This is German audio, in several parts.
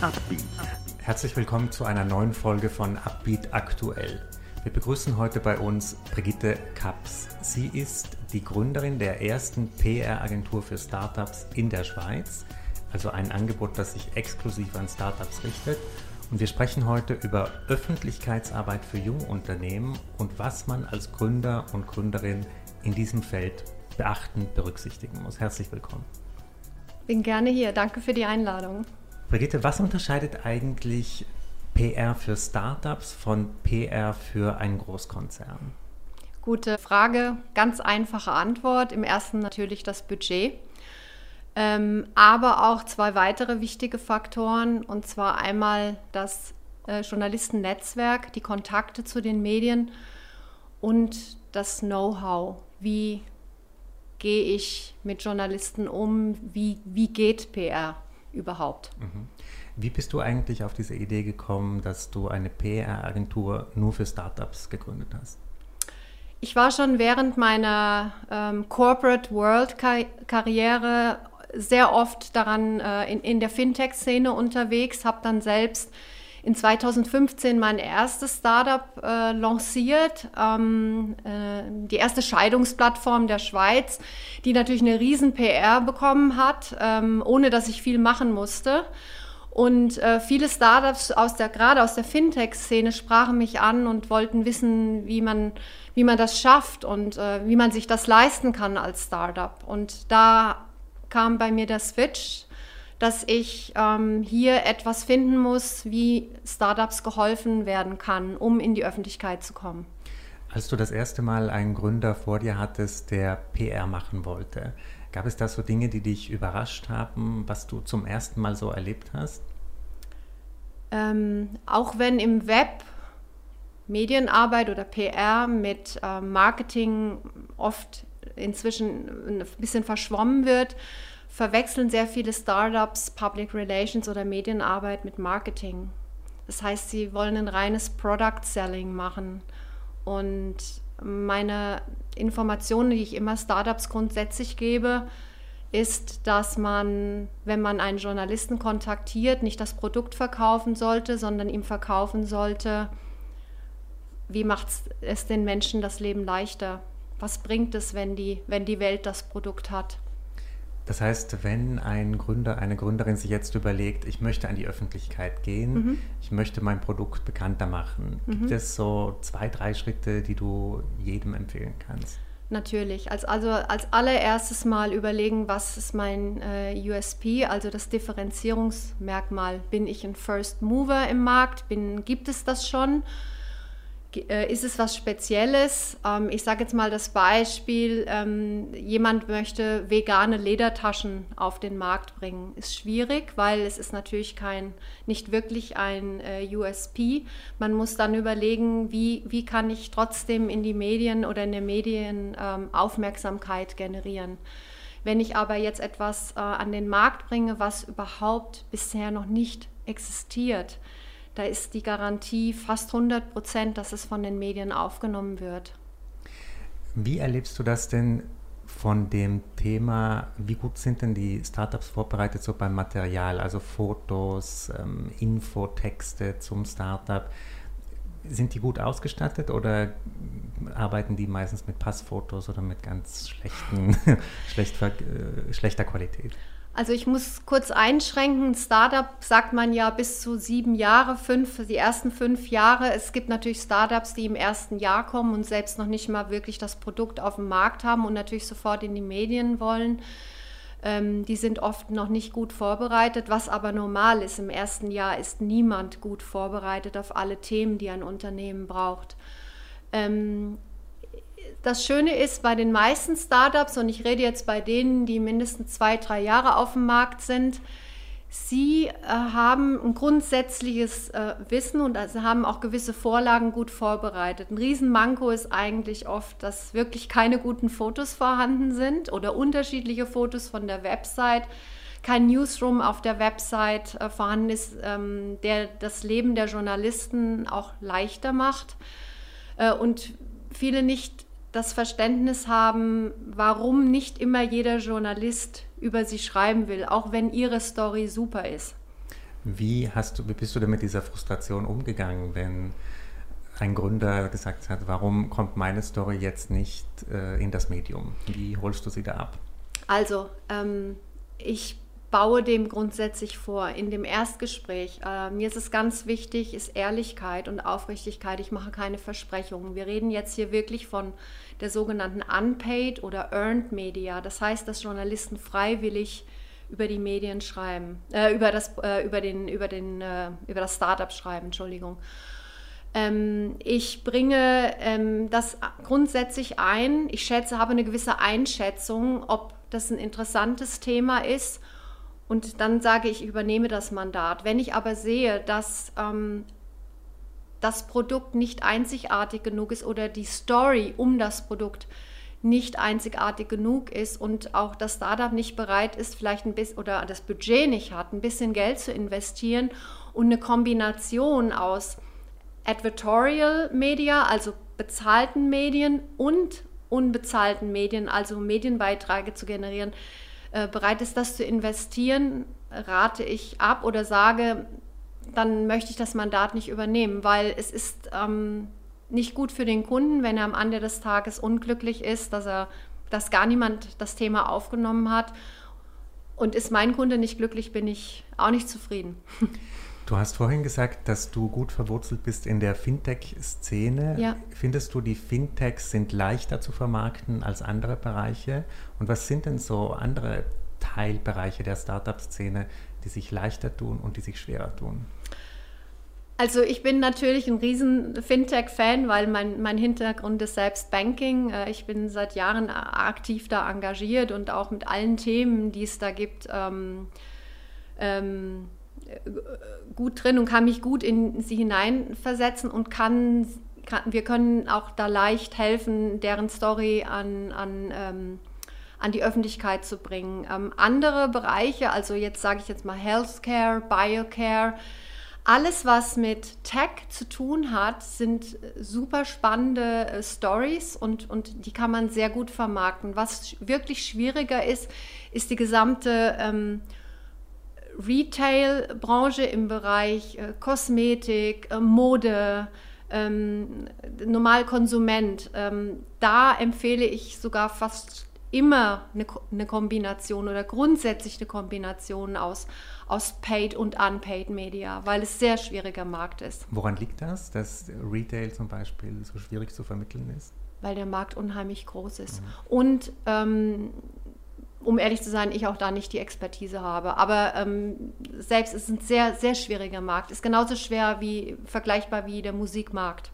Upbeat. Herzlich willkommen zu einer neuen Folge von Upbeat Aktuell. Wir begrüßen heute bei uns Brigitte Kaps. Sie ist die Gründerin der ersten PR-Agentur für Startups in der Schweiz, also ein Angebot, das sich exklusiv an Startups richtet. Und wir sprechen heute über Öffentlichkeitsarbeit für Jungunternehmen und was man als Gründer und Gründerin in diesem Feld beachten, berücksichtigen muss. Herzlich willkommen. Bin gerne hier. Danke für die Einladung. Brigitte, was unterscheidet eigentlich PR für Startups von PR für einen Großkonzern? Gute Frage, ganz einfache Antwort. Im ersten natürlich das Budget, ähm, aber auch zwei weitere wichtige Faktoren, und zwar einmal das äh, Journalistennetzwerk, die Kontakte zu den Medien und das Know-how. Wie gehe ich mit Journalisten um? Wie, wie geht PR überhaupt? Mhm. Wie bist du eigentlich auf diese Idee gekommen, dass du eine PR-Agentur nur für Startups gegründet hast? Ich war schon während meiner ähm, Corporate World-Karriere sehr oft daran äh, in, in der Fintech-Szene unterwegs, habe dann selbst in 2015 mein erstes Startup äh, lanciert, ähm, äh, die erste Scheidungsplattform der Schweiz, die natürlich eine riesen PR bekommen hat, ähm, ohne dass ich viel machen musste. Und äh, viele Startups aus der, gerade aus der Fintech-Szene sprachen mich an und wollten wissen, wie man, wie man das schafft und äh, wie man sich das leisten kann als Startup. Und da kam bei mir der Switch dass ich ähm, hier etwas finden muss, wie Startups geholfen werden kann, um in die Öffentlichkeit zu kommen. Als du das erste Mal einen Gründer vor dir hattest, der PR machen wollte, gab es da so Dinge, die dich überrascht haben, was du zum ersten Mal so erlebt hast? Ähm, auch wenn im Web Medienarbeit oder PR mit äh, Marketing oft inzwischen ein bisschen verschwommen wird, verwechseln sehr viele Startups Public Relations oder Medienarbeit mit Marketing. Das heißt, sie wollen ein reines Product Selling machen. Und meine Informationen, die ich immer Startups grundsätzlich gebe, ist, dass man, wenn man einen Journalisten kontaktiert, nicht das Produkt verkaufen sollte, sondern ihm verkaufen sollte, wie macht es den Menschen das Leben leichter? Was bringt es, wenn die, wenn die Welt das Produkt hat? Das heißt, wenn ein Gründer, eine Gründerin sich jetzt überlegt, ich möchte an die Öffentlichkeit gehen, mhm. ich möchte mein Produkt bekannter machen, mhm. gibt es so zwei, drei Schritte, die du jedem empfehlen kannst? Natürlich. Als, also als allererstes mal überlegen, was ist mein äh, USP, also das Differenzierungsmerkmal. Bin ich ein First Mover im Markt? Bin, gibt es das schon? Äh, ist es was Spezielles? Ähm, ich sage jetzt mal das Beispiel, ähm, jemand möchte vegane Ledertaschen auf den Markt bringen. Ist schwierig, weil es ist natürlich kein, nicht wirklich ein äh, USP. Man muss dann überlegen, wie, wie kann ich trotzdem in die Medien oder in den Medien ähm, Aufmerksamkeit generieren. Wenn ich aber jetzt etwas äh, an den Markt bringe, was überhaupt bisher noch nicht existiert, da ist die Garantie fast 100 Prozent, dass es von den Medien aufgenommen wird. Wie erlebst du das denn von dem Thema, wie gut sind denn die Startups vorbereitet so beim Material, also Fotos, ähm, Infotexte zum Startup? Sind die gut ausgestattet oder arbeiten die meistens mit Passfotos oder mit ganz schlechten, schlecht, äh, schlechter Qualität? Also ich muss kurz einschränken. Startup sagt man ja bis zu sieben Jahre, fünf, die ersten fünf Jahre. Es gibt natürlich Startups, die im ersten Jahr kommen und selbst noch nicht mal wirklich das Produkt auf dem Markt haben und natürlich sofort in die Medien wollen. Ähm, die sind oft noch nicht gut vorbereitet, was aber normal ist. Im ersten Jahr ist niemand gut vorbereitet auf alle Themen, die ein Unternehmen braucht. Ähm, das Schöne ist bei den meisten Startups, und ich rede jetzt bei denen, die mindestens zwei, drei Jahre auf dem Markt sind, sie äh, haben ein grundsätzliches äh, Wissen und also haben auch gewisse Vorlagen gut vorbereitet. Ein Riesenmanko ist eigentlich oft, dass wirklich keine guten Fotos vorhanden sind oder unterschiedliche Fotos von der Website kein Newsroom auf der Website äh, vorhanden ist, ähm, der das Leben der Journalisten auch leichter macht äh, und viele nicht das Verständnis haben, warum nicht immer jeder Journalist über sie schreiben will, auch wenn ihre Story super ist. Wie, hast du, wie bist du denn mit dieser Frustration umgegangen, wenn ein Gründer gesagt hat, warum kommt meine Story jetzt nicht äh, in das Medium? Wie holst du sie da ab? Also, ähm, ich baue dem grundsätzlich vor in dem Erstgespräch. Äh, mir ist es ganz wichtig, ist Ehrlichkeit und Aufrichtigkeit. Ich mache keine Versprechungen. Wir reden jetzt hier wirklich von der sogenannten Unpaid oder Earned Media. Das heißt, dass Journalisten freiwillig über die Medien schreiben, äh, über, das, äh, über, den, über, den, äh, über das Startup schreiben, Entschuldigung. Ähm, ich bringe ähm, das grundsätzlich ein. Ich schätze, habe eine gewisse Einschätzung, ob das ein interessantes Thema ist. Und dann sage ich, ich übernehme das Mandat. Wenn ich aber sehe, dass ähm, das Produkt nicht einzigartig genug ist oder die Story um das Produkt nicht einzigartig genug ist und auch das Startup nicht bereit ist, vielleicht ein bisschen oder das Budget nicht hat, ein bisschen Geld zu investieren und eine Kombination aus Advertorial Media, also bezahlten Medien und unbezahlten Medien, also Medienbeiträge zu generieren, äh, bereit ist, das zu investieren, rate ich ab oder sage, dann möchte ich das Mandat nicht übernehmen, weil es ist ähm, nicht gut für den Kunden, wenn er am Ende des Tages unglücklich ist, dass er, dass gar niemand das Thema aufgenommen hat. Und ist mein Kunde nicht glücklich, bin ich auch nicht zufrieden. Du hast vorhin gesagt, dass du gut verwurzelt bist in der Fintech-Szene. Ja. Findest du, die Fintechs sind leichter zu vermarkten als andere Bereiche? Und was sind denn so andere Teilbereiche der Startup-Szene, die sich leichter tun und die sich schwerer tun? Also ich bin natürlich ein riesen Fintech-Fan, weil mein, mein Hintergrund ist selbst Banking. Äh, ich bin seit Jahren aktiv da engagiert und auch mit allen Themen, die es da gibt, ähm, ähm, gut drin und kann mich gut in sie hineinversetzen und kann, kann wir können auch da leicht helfen, deren Story an, an ähm, an die Öffentlichkeit zu bringen. Ähm, andere Bereiche, also jetzt sage ich jetzt mal Healthcare, Biocare, alles, was mit Tech zu tun hat, sind super spannende äh, Stories und, und die kann man sehr gut vermarkten. Was wirklich schwieriger ist, ist die gesamte ähm, Retail-Branche im Bereich äh, Kosmetik, äh, Mode, ähm, Normalkonsument. Ähm, da empfehle ich sogar fast immer eine, eine Kombination oder grundsätzlich eine Kombination aus, aus Paid und Unpaid Media, weil es sehr schwieriger Markt ist. Woran liegt das, dass Retail zum Beispiel so schwierig zu vermitteln ist? Weil der Markt unheimlich groß ist. Mhm. Und ähm, um ehrlich zu sein, ich auch da nicht die Expertise habe. Aber ähm, selbst ist es ein sehr, sehr schwieriger Markt. Ist genauso schwer wie vergleichbar wie der Musikmarkt.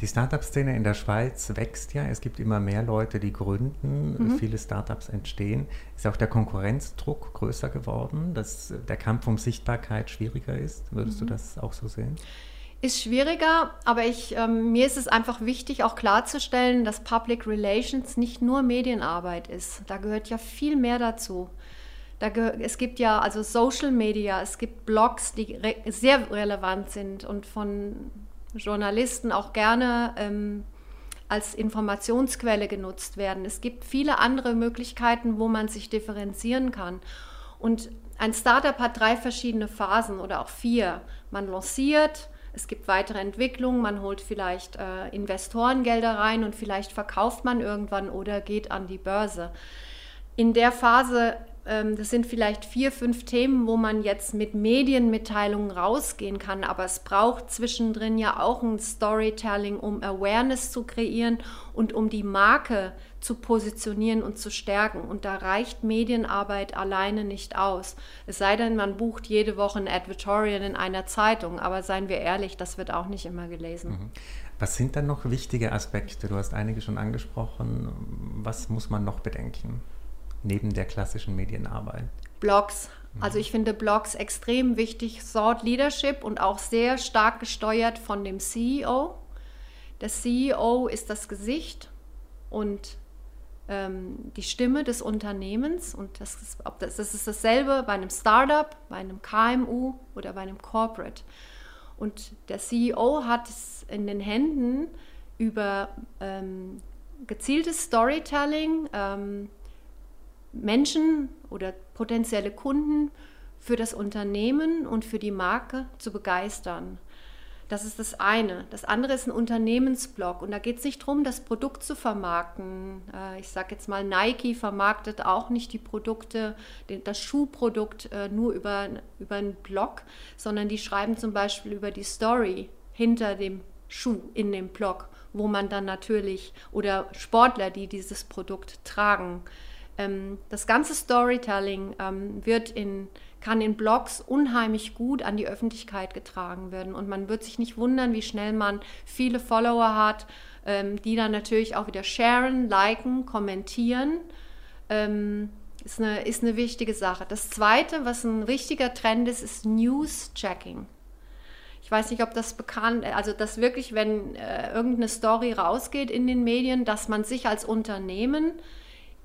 Die Startup-Szene in der Schweiz wächst ja. Es gibt immer mehr Leute, die gründen. Mhm. Viele Startups entstehen. Ist auch der Konkurrenzdruck größer geworden, dass der Kampf um Sichtbarkeit schwieriger ist? Würdest mhm. du das auch so sehen? Ist schwieriger, aber ich, ähm, mir ist es einfach wichtig, auch klarzustellen, dass Public Relations nicht nur Medienarbeit ist. Da gehört ja viel mehr dazu. Da es gibt ja also Social Media, es gibt Blogs, die re sehr relevant sind und von Journalisten auch gerne ähm, als Informationsquelle genutzt werden. Es gibt viele andere Möglichkeiten, wo man sich differenzieren kann. Und ein Startup hat drei verschiedene Phasen oder auch vier. Man lanciert, es gibt weitere Entwicklungen, man holt vielleicht äh, Investorengelder rein und vielleicht verkauft man irgendwann oder geht an die Börse. In der Phase das sind vielleicht vier, fünf Themen, wo man jetzt mit Medienmitteilungen rausgehen kann, aber es braucht zwischendrin ja auch ein Storytelling, um Awareness zu kreieren und um die Marke zu positionieren und zu stärken. Und da reicht Medienarbeit alleine nicht aus. Es sei denn, man bucht jede Woche ein Advertorial in einer Zeitung, aber seien wir ehrlich, das wird auch nicht immer gelesen. Mhm. Was sind dann noch wichtige Aspekte? Du hast einige schon angesprochen. Was muss man noch bedenken? Neben der klassischen Medienarbeit? Blogs. Mhm. Also ich finde Blogs extrem wichtig, Thought Leadership und auch sehr stark gesteuert von dem CEO. Der CEO ist das Gesicht und ähm, die Stimme des Unternehmens und das ist, das, das ist dasselbe bei einem Startup, bei einem KMU oder bei einem Corporate. Und der CEO hat es in den Händen über ähm, gezieltes Storytelling, ähm, Menschen oder potenzielle Kunden für das Unternehmen und für die Marke zu begeistern. Das ist das eine. Das andere ist ein Unternehmensblog. Und da geht es nicht darum, das Produkt zu vermarkten. Äh, ich sage jetzt mal, Nike vermarktet auch nicht die Produkte, das Schuhprodukt äh, nur über, über einen Blog, sondern die schreiben zum Beispiel über die Story hinter dem Schuh in dem Blog, wo man dann natürlich, oder Sportler, die dieses Produkt tragen. Ähm, das ganze Storytelling ähm, wird in kann in Blogs unheimlich gut an die Öffentlichkeit getragen werden. Und man wird sich nicht wundern, wie schnell man viele Follower hat, ähm, die dann natürlich auch wieder sharen, liken, kommentieren. Ähm, ist, eine, ist eine wichtige Sache. Das Zweite, was ein richtiger Trend ist, ist News-Checking. Ich weiß nicht, ob das bekannt ist, also dass wirklich, wenn äh, irgendeine Story rausgeht in den Medien, dass man sich als Unternehmen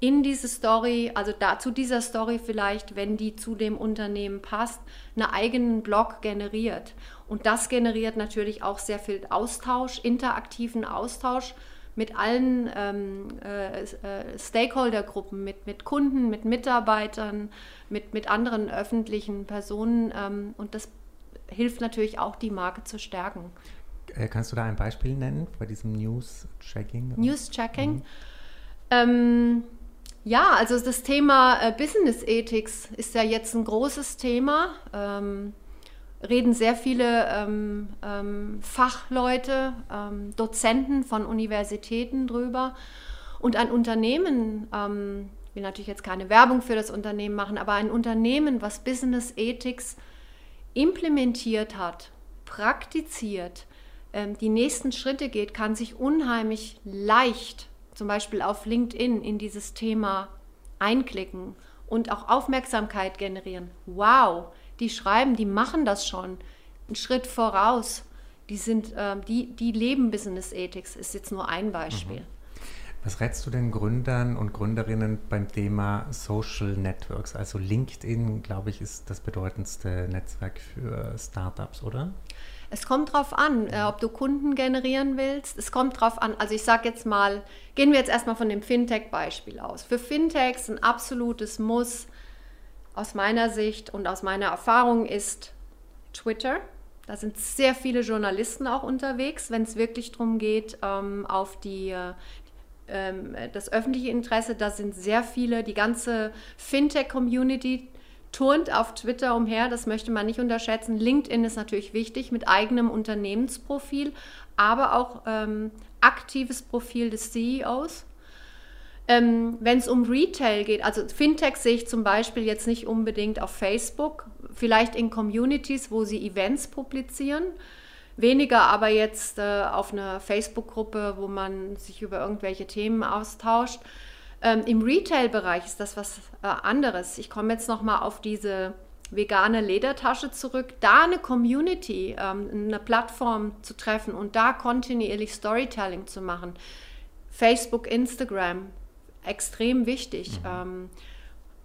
in diese Story, also da zu dieser Story vielleicht, wenn die zu dem Unternehmen passt, einen eigenen Blog generiert. Und das generiert natürlich auch sehr viel Austausch, interaktiven Austausch mit allen ähm, äh, äh, Stakeholdergruppen, mit, mit Kunden, mit Mitarbeitern, mit, mit anderen öffentlichen Personen. Ähm, und das hilft natürlich auch, die Marke zu stärken. Äh, kannst du da ein Beispiel nennen bei diesem News-Checking? News-Checking. Mhm. Ähm, ja, also das Thema äh, Business Ethics ist ja jetzt ein großes Thema. Ähm, reden sehr viele ähm, ähm, Fachleute, ähm, Dozenten von Universitäten drüber. Und ein Unternehmen, ähm, ich will natürlich jetzt keine Werbung für das Unternehmen machen, aber ein Unternehmen, was Business Ethics implementiert hat, praktiziert, ähm, die nächsten Schritte geht, kann sich unheimlich leicht zum Beispiel auf LinkedIn in dieses Thema einklicken und auch Aufmerksamkeit generieren. Wow, die schreiben, die machen das schon einen Schritt voraus. Die sind, äh, die, die leben Business Ethics, ist jetzt nur ein Beispiel. Mhm. Was rätst du den Gründern und Gründerinnen beim Thema Social Networks? Also LinkedIn, glaube ich, ist das bedeutendste Netzwerk für Startups, oder? Es kommt darauf an, äh, ob du Kunden generieren willst. Es kommt darauf an, also ich sage jetzt mal, gehen wir jetzt erstmal von dem Fintech-Beispiel aus. Für Fintechs ein absolutes Muss aus meiner Sicht und aus meiner Erfahrung ist Twitter. Da sind sehr viele Journalisten auch unterwegs, wenn es wirklich darum geht, ähm, auf die, äh, ähm, das öffentliche Interesse. Da sind sehr viele, die ganze Fintech-Community turnt auf Twitter umher, das möchte man nicht unterschätzen. LinkedIn ist natürlich wichtig mit eigenem Unternehmensprofil, aber auch ähm, aktives Profil des CEOs. Ähm, Wenn es um Retail geht, also Fintech sehe ich zum Beispiel jetzt nicht unbedingt auf Facebook, vielleicht in Communities, wo sie Events publizieren. Weniger aber jetzt äh, auf einer Facebook-Gruppe, wo man sich über irgendwelche Themen austauscht. Ähm, Im Retail-Bereich ist das was äh, anderes. Ich komme jetzt nochmal auf diese vegane Ledertasche zurück. Da eine Community, ähm, eine Plattform zu treffen und da kontinuierlich Storytelling zu machen. Facebook, Instagram, extrem wichtig. Mhm. Ähm,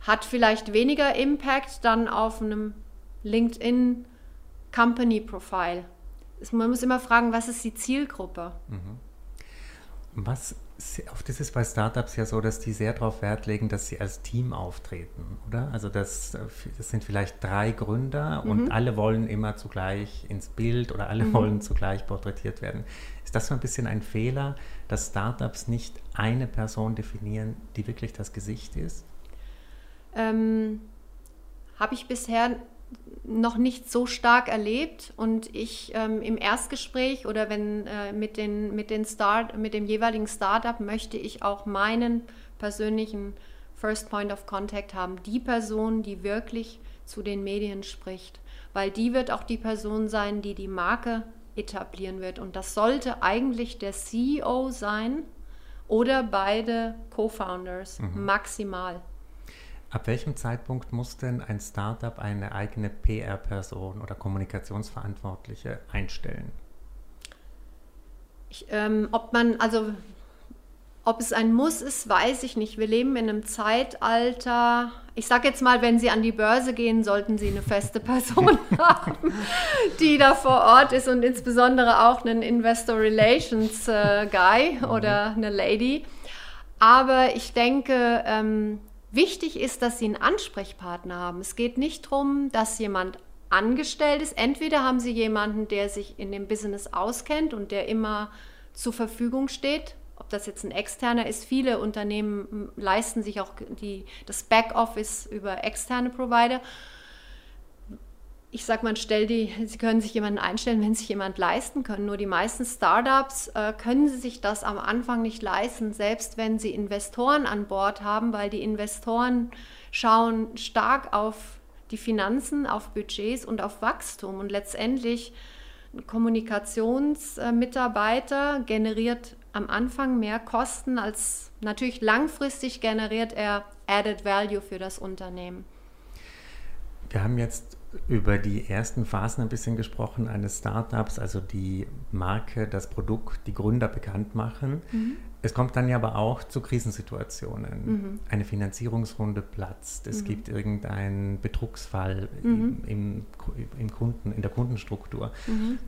hat vielleicht weniger Impact dann auf einem LinkedIn Company Profile. Man muss immer fragen, was ist die Zielgruppe? Mhm. Was oft ist es bei Startups ja so, dass die sehr darauf Wert legen, dass sie als Team auftreten, oder? Also das, äh, das sind vielleicht drei Gründer mhm. und alle wollen immer zugleich ins Bild oder alle mhm. wollen zugleich porträtiert werden. Ist das so ein bisschen ein Fehler, dass Startups nicht eine Person definieren, die wirklich das Gesicht ist? Ähm, Habe ich bisher noch nicht so stark erlebt und ich ähm, im Erstgespräch oder wenn äh, mit, den, mit, den Start, mit dem jeweiligen Startup möchte ich auch meinen persönlichen First Point of Contact haben, die Person, die wirklich zu den Medien spricht, weil die wird auch die Person sein, die die Marke etablieren wird und das sollte eigentlich der CEO sein oder beide Co-Founders mhm. maximal. Ab welchem Zeitpunkt muss denn ein Startup eine eigene PR-Person oder Kommunikationsverantwortliche einstellen? Ich, ähm, ob man, also ob es ein Muss ist, weiß ich nicht. Wir leben in einem Zeitalter. Ich sage jetzt mal, wenn Sie an die Börse gehen, sollten Sie eine feste Person haben, die da vor Ort ist und insbesondere auch einen Investor Relations äh, Guy oder eine Lady. Aber ich denke, ähm, wichtig ist, dass sie einen Ansprechpartner haben. Es geht nicht darum, dass jemand angestellt ist. Entweder haben sie jemanden, der sich in dem Business auskennt und der immer zur Verfügung steht. Ob das jetzt ein externer ist, viele Unternehmen leisten sich auch die, das Backoffice über externe Provider ich sage mal, stell die, Sie können sich jemanden einstellen, wenn sich jemand leisten können. Nur die meisten Startups äh, können sich das am Anfang nicht leisten, selbst wenn sie Investoren an Bord haben, weil die Investoren schauen stark auf die Finanzen, auf Budgets und auf Wachstum. Und letztendlich ein Kommunikationsmitarbeiter generiert am Anfang mehr Kosten als natürlich langfristig generiert er Added Value für das Unternehmen. Wir haben jetzt über die ersten Phasen ein bisschen gesprochen eines Startups, also die Marke, das Produkt, die Gründer bekannt machen. Mhm. Es kommt dann ja aber auch zu Krisensituationen. Mhm. Eine Finanzierungsrunde platzt, es mhm. gibt irgendeinen Betrugsfall mhm. im, im, Kunden, in der Kundenstruktur. Mhm.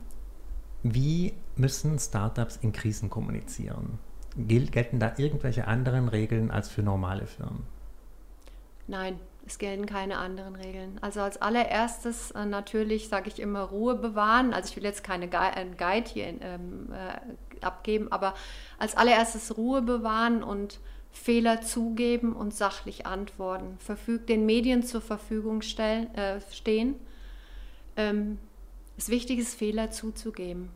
Wie müssen Startups in Krisen kommunizieren? gelten da irgendwelche anderen Regeln als für normale Firmen? Nein, es gelten keine anderen Regeln. Also als allererstes äh, natürlich sage ich immer Ruhe bewahren. Also ich will jetzt keine Guide, Guide hier ähm, äh, abgeben, aber als allererstes Ruhe bewahren und Fehler zugeben und sachlich antworten. Verfüg den Medien zur Verfügung stellen, äh, stehen. Ähm, das Wichtige ist, Fehler zuzugeben.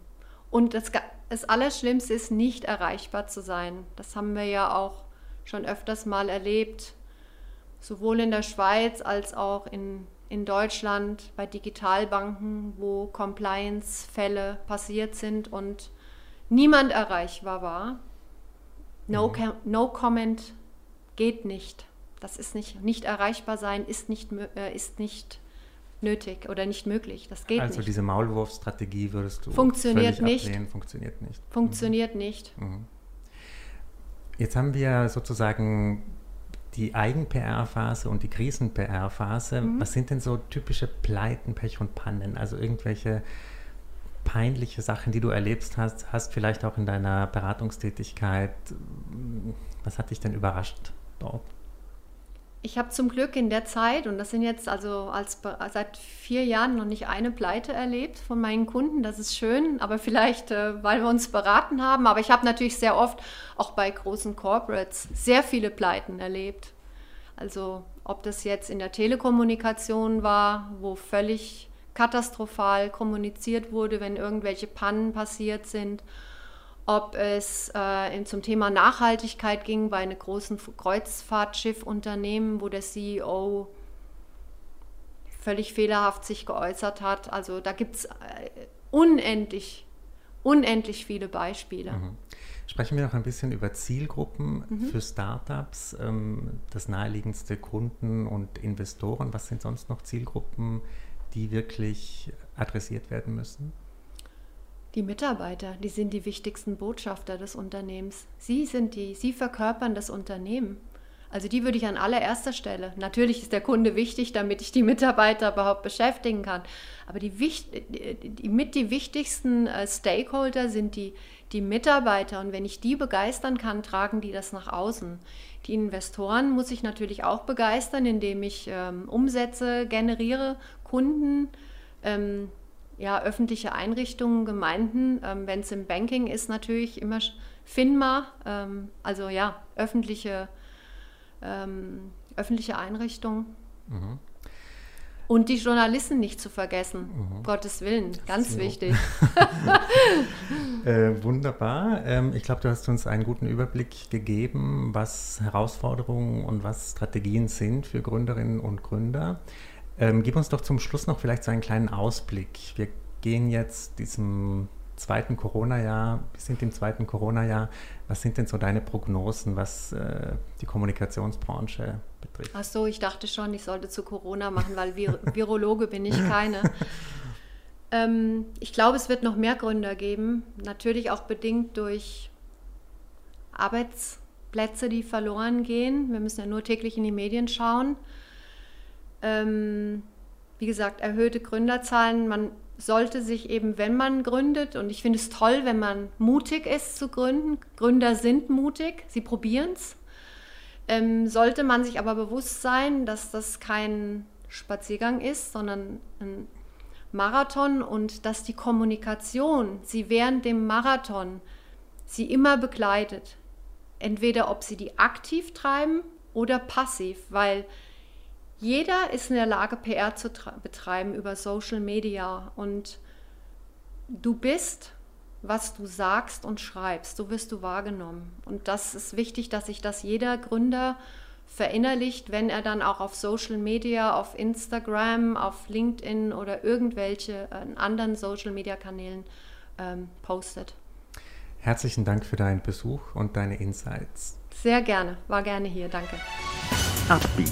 Und das, das Allerschlimmste ist, nicht erreichbar zu sein. Das haben wir ja auch schon öfters mal erlebt sowohl in der Schweiz als auch in, in Deutschland bei Digitalbanken, wo Compliance-Fälle passiert sind und niemand erreichbar war. No, mhm. no comment geht nicht. Das ist nicht, nicht erreichbar sein, ist nicht, äh, ist nicht nötig oder nicht möglich. Das geht also nicht. Also diese Maulwurfsstrategie würdest du funktioniert nicht. Ablehnen, funktioniert nicht. Funktioniert mhm. nicht. Mhm. Jetzt haben wir sozusagen die Eigen-PR-Phase und die Krisen-PR-Phase. Mhm. Was sind denn so typische Pleiten, Pech und Pannen? Also irgendwelche peinliche Sachen, die du erlebst hast, hast vielleicht auch in deiner Beratungstätigkeit. Was hat dich denn überrascht dort? Ich habe zum Glück in der Zeit, und das sind jetzt also als, seit vier Jahren noch nicht eine Pleite erlebt von meinen Kunden. Das ist schön, aber vielleicht, äh, weil wir uns beraten haben. Aber ich habe natürlich sehr oft auch bei großen Corporates sehr viele Pleiten erlebt. Also ob das jetzt in der Telekommunikation war, wo völlig katastrophal kommuniziert wurde, wenn irgendwelche Pannen passiert sind ob es äh, zum Thema Nachhaltigkeit ging bei einem großen Kreuzfahrtschiffunternehmen, wo der CEO völlig fehlerhaft sich geäußert hat. Also da gibt es äh, unendlich, unendlich viele Beispiele. Mhm. Sprechen wir noch ein bisschen über Zielgruppen mhm. für Startups, ähm, das naheliegendste Kunden und Investoren. Was sind sonst noch Zielgruppen, die wirklich adressiert werden müssen? Die Mitarbeiter, die sind die wichtigsten Botschafter des Unternehmens. Sie sind die, sie verkörpern das Unternehmen. Also die würde ich an allererster Stelle. Natürlich ist der Kunde wichtig, damit ich die Mitarbeiter überhaupt beschäftigen kann. Aber die, die mit die wichtigsten äh, Stakeholder sind die, die Mitarbeiter. Und wenn ich die begeistern kann, tragen die das nach außen. Die Investoren muss ich natürlich auch begeistern, indem ich ähm, Umsätze generiere, Kunden. Ähm, ja, öffentliche Einrichtungen, Gemeinden, ähm, wenn es im Banking ist, natürlich immer FINMA, ähm, also ja, öffentliche, ähm, öffentliche Einrichtungen. Mhm. Und die Journalisten nicht zu vergessen, mhm. Gottes Willen, ganz so. wichtig. äh, wunderbar. Ähm, ich glaube, du hast uns einen guten Überblick gegeben, was Herausforderungen und was Strategien sind für Gründerinnen und Gründer. Ähm, gib uns doch zum Schluss noch vielleicht so einen kleinen Ausblick. Wir gehen jetzt diesem zweiten Corona-Jahr, wir sind im zweiten Corona-Jahr. Was sind denn so deine Prognosen, was äh, die Kommunikationsbranche betrifft? Ach so, ich dachte schon, ich sollte zu Corona machen, weil Vir Virologe bin ich keine. ähm, ich glaube, es wird noch mehr Gründer geben, natürlich auch bedingt durch Arbeitsplätze, die verloren gehen. Wir müssen ja nur täglich in die Medien schauen. Ähm, wie gesagt, erhöhte Gründerzahlen. Man sollte sich eben, wenn man gründet, und ich finde es toll, wenn man mutig ist zu gründen. Gründer sind mutig, sie probieren es. Ähm, sollte man sich aber bewusst sein, dass das kein Spaziergang ist, sondern ein Marathon und dass die Kommunikation sie während dem Marathon sie immer begleitet. Entweder ob sie die aktiv treiben oder passiv, weil jeder ist in der Lage, PR zu betreiben über Social Media und du bist, was du sagst und schreibst, so wirst du wahrgenommen. Und das ist wichtig, dass sich das jeder Gründer verinnerlicht, wenn er dann auch auf Social Media, auf Instagram, auf LinkedIn oder irgendwelche äh, anderen Social Media Kanälen ähm, postet. Herzlichen Dank für deinen Besuch und deine Insights. Sehr gerne, war gerne hier, danke. Upbeat.